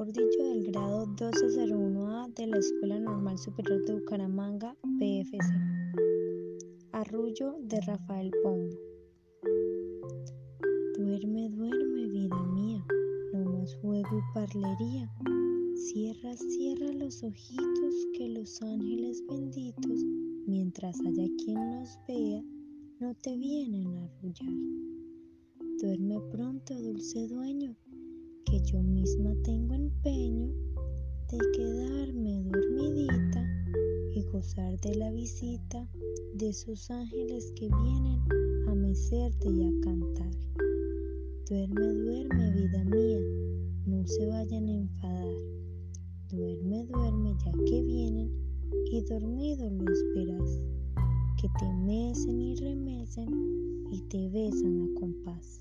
1201A de la Escuela Normal Superior de Bucaramanga, PFC. Arrullo de Rafael Pombo. Duerme, duerme, vida mía, no más juego y parlería. Cierra, cierra los ojitos que los ángeles benditos, mientras haya quien nos vea, no te vienen a arrullar. Duerme pronto, dulce dueño, yo misma tengo empeño de quedarme dormidita y gozar de la visita de sus ángeles que vienen a mecerte y a cantar. Duerme, duerme, vida mía, no se vayan a enfadar. Duerme, duerme, ya que vienen y dormido los verás, que te mecen y remecen y te besan a compás.